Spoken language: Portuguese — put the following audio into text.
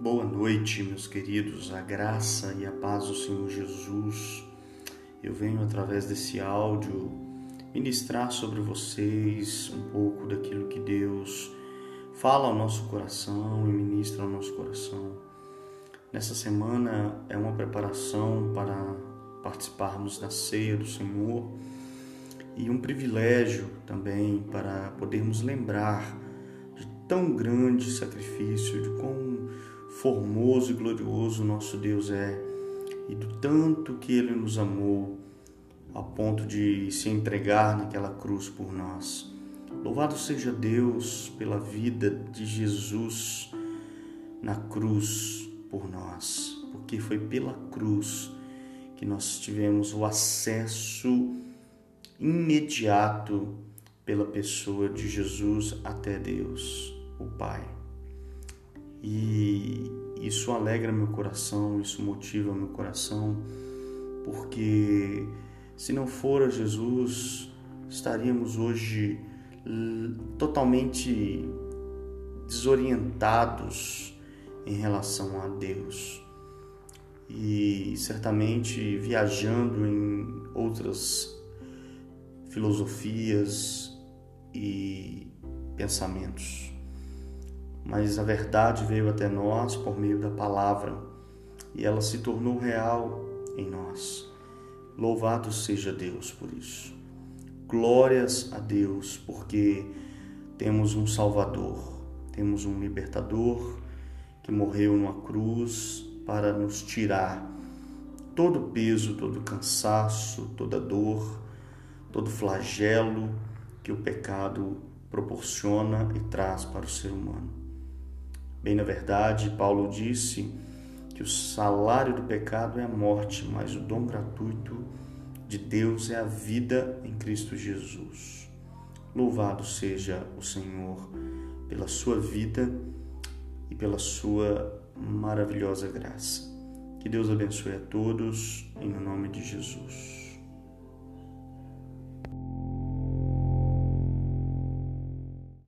Boa noite, meus queridos, a graça e a paz do Senhor Jesus. Eu venho através desse áudio ministrar sobre vocês um pouco daquilo que Deus fala ao nosso coração e ministra ao nosso coração. Nessa semana é uma preparação para participarmos da ceia do Senhor e um privilégio também para podermos lembrar de tão grande sacrifício, de quão formoso e glorioso nosso Deus é e do tanto que Ele nos amou a ponto de se entregar naquela cruz por nós. Louvado seja Deus pela vida de Jesus na cruz por nós, porque foi pela cruz que nós tivemos o acesso imediato pela pessoa de Jesus até Deus, o Pai. E isso alegra meu coração, isso motiva meu coração, porque se não for Jesus, estaríamos hoje totalmente desorientados em relação a Deus e certamente viajando em outras filosofias e pensamentos. Mas a verdade veio até nós por meio da palavra e ela se tornou real em nós. Louvado seja Deus por isso. Glórias a Deus, porque temos um Salvador, temos um libertador que morreu numa cruz para nos tirar todo o peso, todo o cansaço, toda dor, todo o flagelo que o pecado proporciona e traz para o ser humano. Bem, na verdade, Paulo disse que o salário do pecado é a morte, mas o dom gratuito de Deus é a vida em Cristo Jesus. Louvado seja o Senhor pela sua vida e pela sua maravilhosa graça. Que Deus abençoe a todos, em nome de Jesus.